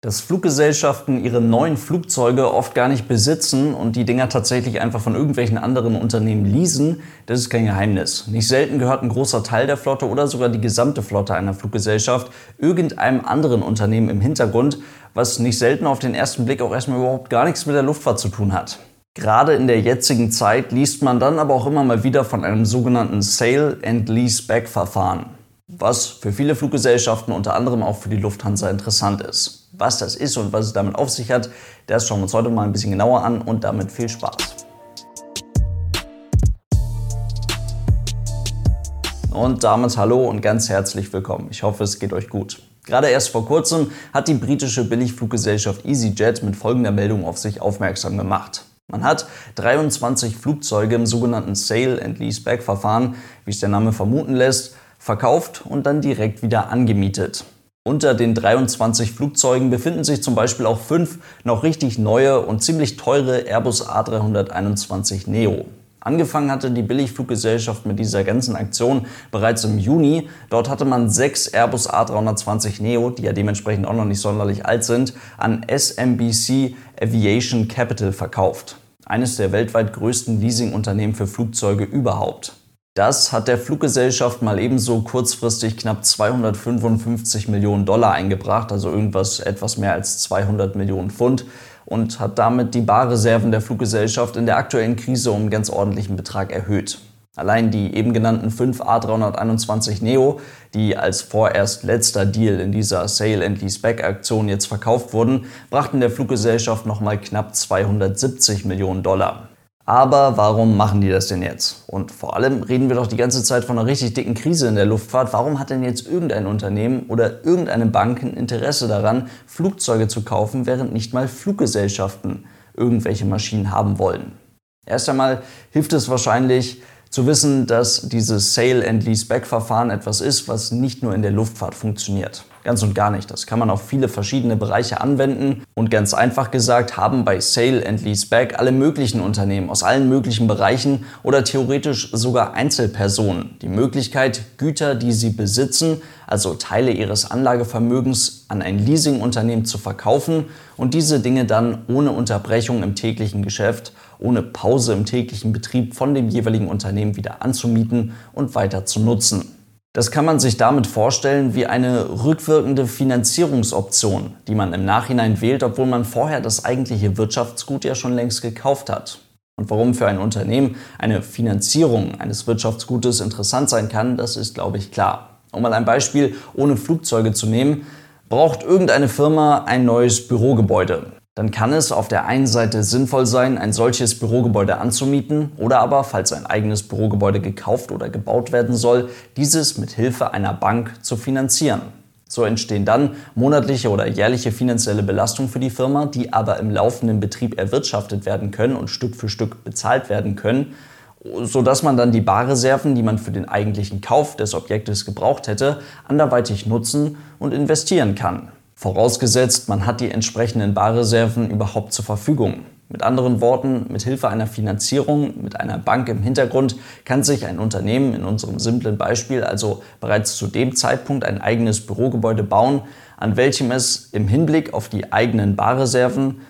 Dass Fluggesellschaften ihre neuen Flugzeuge oft gar nicht besitzen und die Dinger tatsächlich einfach von irgendwelchen anderen Unternehmen leasen, das ist kein Geheimnis. Nicht selten gehört ein großer Teil der Flotte oder sogar die gesamte Flotte einer Fluggesellschaft irgendeinem anderen Unternehmen im Hintergrund, was nicht selten auf den ersten Blick auch erstmal überhaupt gar nichts mit der Luftfahrt zu tun hat. Gerade in der jetzigen Zeit liest man dann aber auch immer mal wieder von einem sogenannten Sale and Lease-Back Verfahren, was für viele Fluggesellschaften, unter anderem auch für die Lufthansa interessant ist. Was das ist und was es damit auf sich hat, das schauen wir uns heute mal ein bisschen genauer an und damit viel Spaß. Und damit hallo und ganz herzlich willkommen. Ich hoffe, es geht euch gut. Gerade erst vor kurzem hat die britische Billigfluggesellschaft EasyJet mit folgender Meldung auf sich aufmerksam gemacht. Man hat 23 Flugzeuge im sogenannten Sale and Leaseback Verfahren, wie es der Name vermuten lässt, verkauft und dann direkt wieder angemietet. Unter den 23 Flugzeugen befinden sich zum Beispiel auch fünf noch richtig neue und ziemlich teure Airbus A321 Neo. Angefangen hatte die Billigfluggesellschaft mit dieser ganzen Aktion bereits im Juni. Dort hatte man sechs Airbus A320 Neo, die ja dementsprechend auch noch nicht sonderlich alt sind, an SMBC Aviation Capital verkauft. Eines der weltweit größten Leasingunternehmen für Flugzeuge überhaupt. Das hat der Fluggesellschaft mal ebenso kurzfristig knapp 255 Millionen Dollar eingebracht, also irgendwas etwas mehr als 200 Millionen Pfund und hat damit die Barreserven der Fluggesellschaft in der aktuellen Krise um einen ganz ordentlichen Betrag erhöht. Allein die eben genannten 5 A321 Neo, die als vorerst letzter Deal in dieser Sale and Leaseback Aktion jetzt verkauft wurden, brachten der Fluggesellschaft nochmal knapp 270 Millionen Dollar. Aber warum machen die das denn jetzt? Und vor allem reden wir doch die ganze Zeit von einer richtig dicken Krise in der Luftfahrt. Warum hat denn jetzt irgendein Unternehmen oder irgendeine Bank ein Interesse daran, Flugzeuge zu kaufen, während nicht mal Fluggesellschaften irgendwelche Maschinen haben wollen? Erst einmal hilft es wahrscheinlich, zu wissen, dass dieses Sale and Leaseback Verfahren etwas ist, was nicht nur in der Luftfahrt funktioniert. Ganz und gar nicht. Das kann man auf viele verschiedene Bereiche anwenden und ganz einfach gesagt haben bei Sale and Leaseback alle möglichen Unternehmen aus allen möglichen Bereichen oder theoretisch sogar Einzelpersonen die Möglichkeit, Güter, die sie besitzen, also Teile ihres Anlagevermögens an ein Leasingunternehmen zu verkaufen und diese Dinge dann ohne Unterbrechung im täglichen Geschäft, ohne Pause im täglichen Betrieb von dem jeweiligen Unternehmen wieder anzumieten und weiter zu nutzen. Das kann man sich damit vorstellen wie eine rückwirkende Finanzierungsoption, die man im Nachhinein wählt, obwohl man vorher das eigentliche Wirtschaftsgut ja schon längst gekauft hat. Und warum für ein Unternehmen eine Finanzierung eines Wirtschaftsgutes interessant sein kann, das ist, glaube ich, klar. Um mal ein Beispiel ohne Flugzeuge zu nehmen, braucht irgendeine Firma ein neues Bürogebäude dann kann es auf der einen Seite sinnvoll sein, ein solches Bürogebäude anzumieten oder aber, falls ein eigenes Bürogebäude gekauft oder gebaut werden soll, dieses mit Hilfe einer Bank zu finanzieren. So entstehen dann monatliche oder jährliche finanzielle Belastungen für die Firma, die aber im laufenden Betrieb erwirtschaftet werden können und Stück für Stück bezahlt werden können, sodass man dann die Barreserven, die man für den eigentlichen Kauf des Objektes gebraucht hätte, anderweitig nutzen und investieren kann. Vorausgesetzt, man hat die entsprechenden Barreserven überhaupt zur Verfügung. Mit anderen Worten, mit Hilfe einer Finanzierung mit einer Bank im Hintergrund kann sich ein Unternehmen in unserem simplen Beispiel also bereits zu dem Zeitpunkt ein eigenes Bürogebäude bauen, an welchem es im Hinblick auf die eigenen Barreserven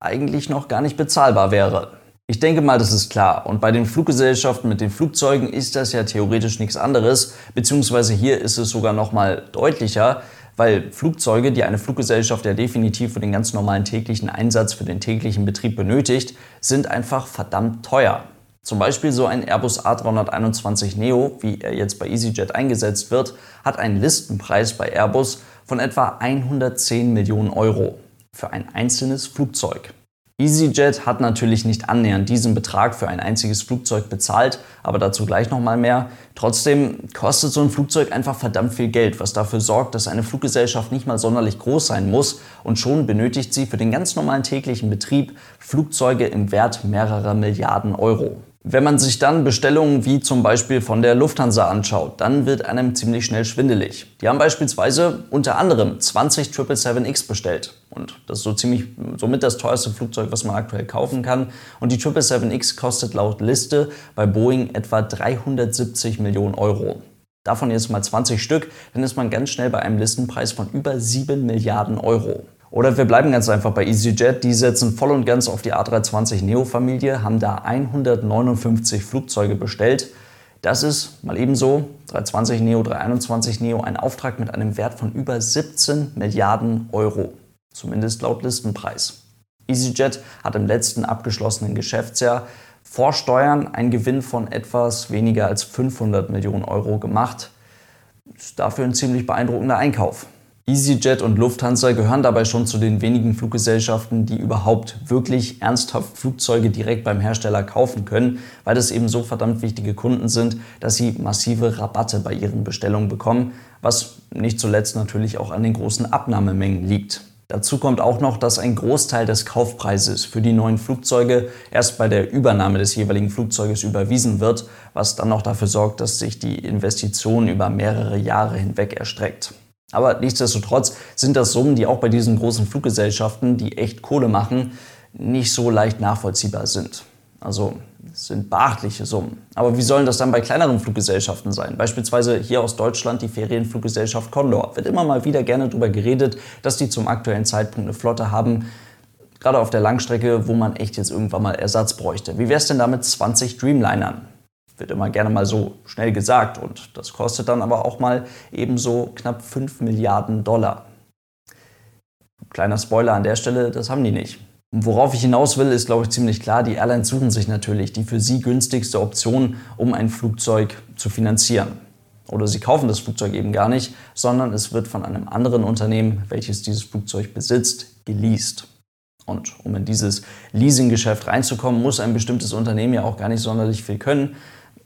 eigentlich noch gar nicht bezahlbar wäre. Ich denke mal, das ist klar. Und bei den Fluggesellschaften mit den Flugzeugen ist das ja theoretisch nichts anderes, beziehungsweise hier ist es sogar noch mal deutlicher, weil Flugzeuge, die eine Fluggesellschaft ja definitiv für den ganz normalen täglichen Einsatz, für den täglichen Betrieb benötigt, sind einfach verdammt teuer. Zum Beispiel so ein Airbus A321 Neo, wie er jetzt bei EasyJet eingesetzt wird, hat einen Listenpreis bei Airbus von etwa 110 Millionen Euro für ein einzelnes Flugzeug. EasyJet hat natürlich nicht annähernd diesen Betrag für ein einziges Flugzeug bezahlt, aber dazu gleich nochmal mehr. Trotzdem kostet so ein Flugzeug einfach verdammt viel Geld, was dafür sorgt, dass eine Fluggesellschaft nicht mal sonderlich groß sein muss und schon benötigt sie für den ganz normalen täglichen Betrieb Flugzeuge im Wert mehrerer Milliarden Euro. Wenn man sich dann Bestellungen wie zum Beispiel von der Lufthansa anschaut, dann wird einem ziemlich schnell schwindelig. Die haben beispielsweise unter anderem 20 777X bestellt. Und das ist so ziemlich somit das teuerste Flugzeug, was man aktuell kaufen kann. Und die 777X kostet laut Liste bei Boeing etwa 370 Millionen Euro. Davon jetzt mal 20 Stück, dann ist man ganz schnell bei einem Listenpreis von über 7 Milliarden Euro. Oder wir bleiben ganz einfach bei EasyJet. Die setzen voll und ganz auf die A320 Neo-Familie, haben da 159 Flugzeuge bestellt. Das ist mal ebenso 320 Neo, 321 Neo ein Auftrag mit einem Wert von über 17 Milliarden Euro, zumindest laut Listenpreis. EasyJet hat im letzten abgeschlossenen Geschäftsjahr vor Steuern einen Gewinn von etwas weniger als 500 Millionen Euro gemacht. Ist dafür ein ziemlich beeindruckender Einkauf. EasyJet und Lufthansa gehören dabei schon zu den wenigen Fluggesellschaften, die überhaupt wirklich ernsthaft Flugzeuge direkt beim Hersteller kaufen können, weil das eben so verdammt wichtige Kunden sind, dass sie massive Rabatte bei ihren Bestellungen bekommen, was nicht zuletzt natürlich auch an den großen Abnahmemengen liegt. Dazu kommt auch noch, dass ein Großteil des Kaufpreises für die neuen Flugzeuge erst bei der Übernahme des jeweiligen Flugzeuges überwiesen wird, was dann auch dafür sorgt, dass sich die Investition über mehrere Jahre hinweg erstreckt. Aber nichtsdestotrotz sind das Summen, die auch bei diesen großen Fluggesellschaften, die echt Kohle machen, nicht so leicht nachvollziehbar sind. Also sind beachtliche Summen. Aber wie sollen das dann bei kleineren Fluggesellschaften sein? Beispielsweise hier aus Deutschland die Ferienfluggesellschaft Condor. Wird immer mal wieder gerne darüber geredet, dass die zum aktuellen Zeitpunkt eine Flotte haben, gerade auf der Langstrecke, wo man echt jetzt irgendwann mal Ersatz bräuchte. Wie wäre es denn da mit 20 Dreamlinern? Wird immer gerne mal so schnell gesagt und das kostet dann aber auch mal ebenso knapp 5 Milliarden Dollar. Kleiner Spoiler an der Stelle, das haben die nicht. Worauf ich hinaus will, ist, glaube ich, ziemlich klar, die Airlines suchen sich natürlich die für sie günstigste Option, um ein Flugzeug zu finanzieren. Oder sie kaufen das Flugzeug eben gar nicht, sondern es wird von einem anderen Unternehmen, welches dieses Flugzeug besitzt, geleast. Und um in dieses Leasinggeschäft reinzukommen, muss ein bestimmtes Unternehmen ja auch gar nicht sonderlich viel können,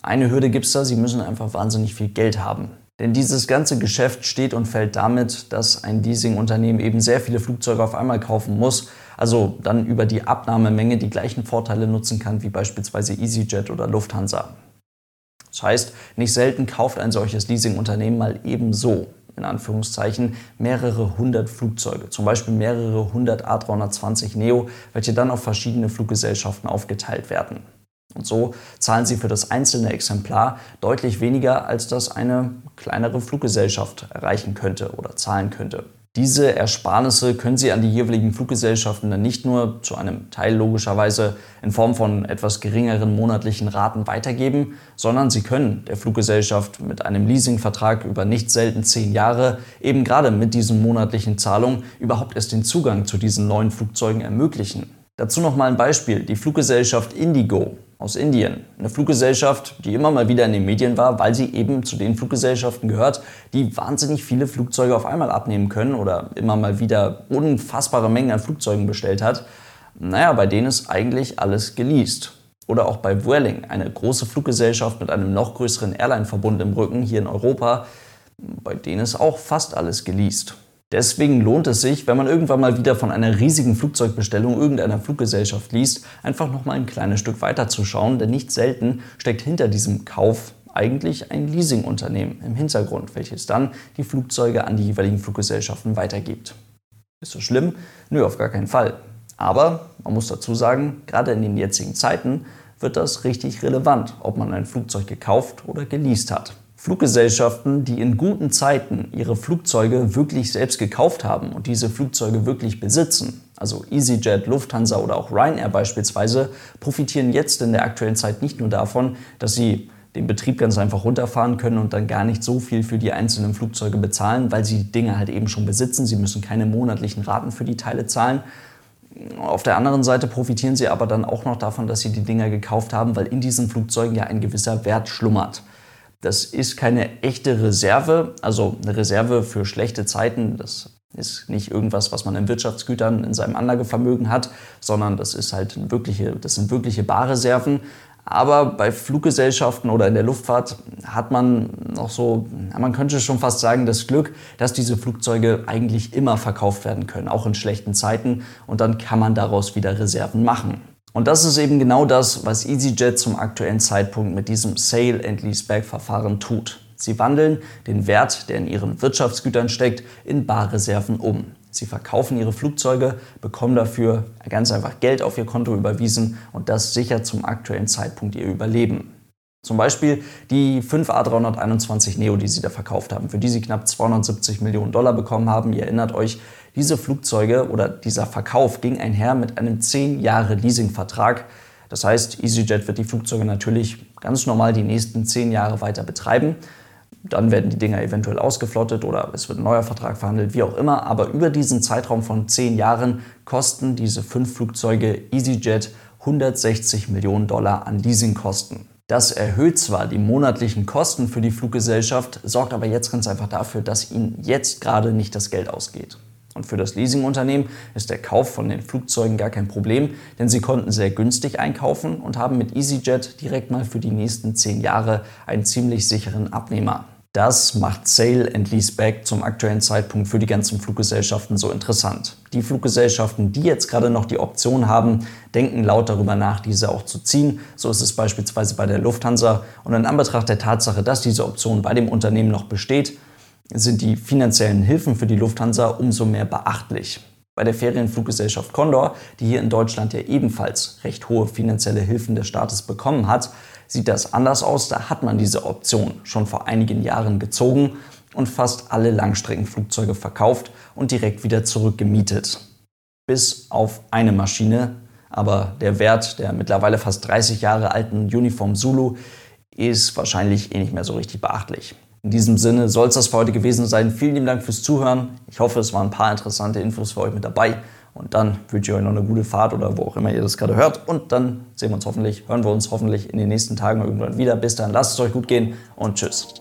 eine Hürde gibt es da, sie müssen einfach wahnsinnig viel Geld haben. Denn dieses ganze Geschäft steht und fällt damit, dass ein Leasingunternehmen eben sehr viele Flugzeuge auf einmal kaufen muss, also dann über die Abnahmemenge die gleichen Vorteile nutzen kann wie beispielsweise EasyJet oder Lufthansa. Das heißt, nicht selten kauft ein solches Leasingunternehmen mal ebenso, in Anführungszeichen, mehrere hundert Flugzeuge, zum Beispiel mehrere hundert A320 Neo, welche dann auf verschiedene Fluggesellschaften aufgeteilt werden. Und so zahlen sie für das einzelne Exemplar deutlich weniger, als das eine kleinere Fluggesellschaft erreichen könnte oder zahlen könnte. Diese Ersparnisse können Sie an die jeweiligen Fluggesellschaften dann nicht nur zu einem Teil logischerweise in Form von etwas geringeren monatlichen Raten weitergeben, sondern Sie können der Fluggesellschaft mit einem Leasingvertrag über nicht selten zehn Jahre eben gerade mit diesen monatlichen Zahlungen überhaupt erst den Zugang zu diesen neuen Flugzeugen ermöglichen. Dazu noch mal ein Beispiel. Die Fluggesellschaft Indigo aus Indien. Eine Fluggesellschaft, die immer mal wieder in den Medien war, weil sie eben zu den Fluggesellschaften gehört, die wahnsinnig viele Flugzeuge auf einmal abnehmen können oder immer mal wieder unfassbare Mengen an Flugzeugen bestellt hat. Naja, bei denen ist eigentlich alles geleast. Oder auch bei Vueling, eine große Fluggesellschaft mit einem noch größeren Airline-Verbund im Rücken hier in Europa, bei denen ist auch fast alles geleast. Deswegen lohnt es sich, wenn man irgendwann mal wieder von einer riesigen Flugzeugbestellung irgendeiner Fluggesellschaft liest, einfach noch mal ein kleines Stück weiter zu schauen, denn nicht selten steckt hinter diesem Kauf eigentlich ein Leasingunternehmen im Hintergrund, welches dann die Flugzeuge an die jeweiligen Fluggesellschaften weitergibt. Ist das schlimm? Nö, auf gar keinen Fall. Aber man muss dazu sagen, gerade in den jetzigen Zeiten wird das richtig relevant, ob man ein Flugzeug gekauft oder geleast hat. Fluggesellschaften, die in guten Zeiten ihre Flugzeuge wirklich selbst gekauft haben und diese Flugzeuge wirklich besitzen, also EasyJet, Lufthansa oder auch Ryanair beispielsweise, profitieren jetzt in der aktuellen Zeit nicht nur davon, dass sie den Betrieb ganz einfach runterfahren können und dann gar nicht so viel für die einzelnen Flugzeuge bezahlen, weil sie die Dinge halt eben schon besitzen. Sie müssen keine monatlichen Raten für die Teile zahlen. Auf der anderen Seite profitieren sie aber dann auch noch davon, dass sie die Dinger gekauft haben, weil in diesen Flugzeugen ja ein gewisser Wert schlummert. Das ist keine echte Reserve, also eine Reserve für schlechte Zeiten. Das ist nicht irgendwas, was man in Wirtschaftsgütern in seinem Anlagevermögen hat, sondern das, ist halt wirkliche, das sind wirkliche Barreserven. Aber bei Fluggesellschaften oder in der Luftfahrt hat man noch so, man könnte schon fast sagen, das Glück, dass diese Flugzeuge eigentlich immer verkauft werden können, auch in schlechten Zeiten. Und dann kann man daraus wieder Reserven machen. Und das ist eben genau das, was EasyJet zum aktuellen Zeitpunkt mit diesem Sale and Leaseback-Verfahren tut. Sie wandeln den Wert, der in ihren Wirtschaftsgütern steckt, in Barreserven um. Sie verkaufen ihre Flugzeuge, bekommen dafür ganz einfach Geld auf ihr Konto überwiesen und das sichert zum aktuellen Zeitpunkt ihr Überleben. Zum Beispiel die 5 A321 Neo, die sie da verkauft haben, für die sie knapp 270 Millionen Dollar bekommen haben. Ihr erinnert euch, Diese Flugzeuge oder dieser Verkauf ging einher mit einem 10 Jahre Leasingvertrag. Das heißt, EasyJet wird die Flugzeuge natürlich ganz normal die nächsten 10 Jahre weiter betreiben. Dann werden die Dinger eventuell ausgeflottet oder es wird ein neuer Vertrag verhandelt, wie auch immer. Aber über diesen Zeitraum von 10 Jahren kosten diese fünf Flugzeuge EasyJet 160 Millionen Dollar an Leasingkosten. Das erhöht zwar die monatlichen Kosten für die Fluggesellschaft, sorgt aber jetzt ganz einfach dafür, dass ihnen jetzt gerade nicht das Geld ausgeht. Und für das Leasingunternehmen ist der Kauf von den Flugzeugen gar kein Problem, denn sie konnten sehr günstig einkaufen und haben mit EasyJet direkt mal für die nächsten zehn Jahre einen ziemlich sicheren Abnehmer. Das macht Sale and Leaseback zum aktuellen Zeitpunkt für die ganzen Fluggesellschaften so interessant. Die Fluggesellschaften, die jetzt gerade noch die Option haben, denken laut darüber nach, diese auch zu ziehen. So ist es beispielsweise bei der Lufthansa. Und in Anbetracht der Tatsache, dass diese Option bei dem Unternehmen noch besteht, sind die finanziellen Hilfen für die Lufthansa umso mehr beachtlich. Bei der Ferienfluggesellschaft Condor, die hier in Deutschland ja ebenfalls recht hohe finanzielle Hilfen des Staates bekommen hat, sieht das anders aus. Da hat man diese Option schon vor einigen Jahren gezogen und fast alle Langstreckenflugzeuge verkauft und direkt wieder zurückgemietet. Bis auf eine Maschine, aber der Wert der mittlerweile fast 30 Jahre alten Uniform Zulu ist wahrscheinlich eh nicht mehr so richtig beachtlich. In diesem Sinne soll es das für heute gewesen sein. Vielen lieben Dank fürs Zuhören. Ich hoffe, es waren ein paar interessante Infos für euch mit dabei. Und dann wünsche ich euch noch eine gute Fahrt oder wo auch immer ihr das gerade hört. Und dann sehen wir uns hoffentlich, hören wir uns hoffentlich in den nächsten Tagen irgendwann wieder. Bis dann, lasst es euch gut gehen und tschüss.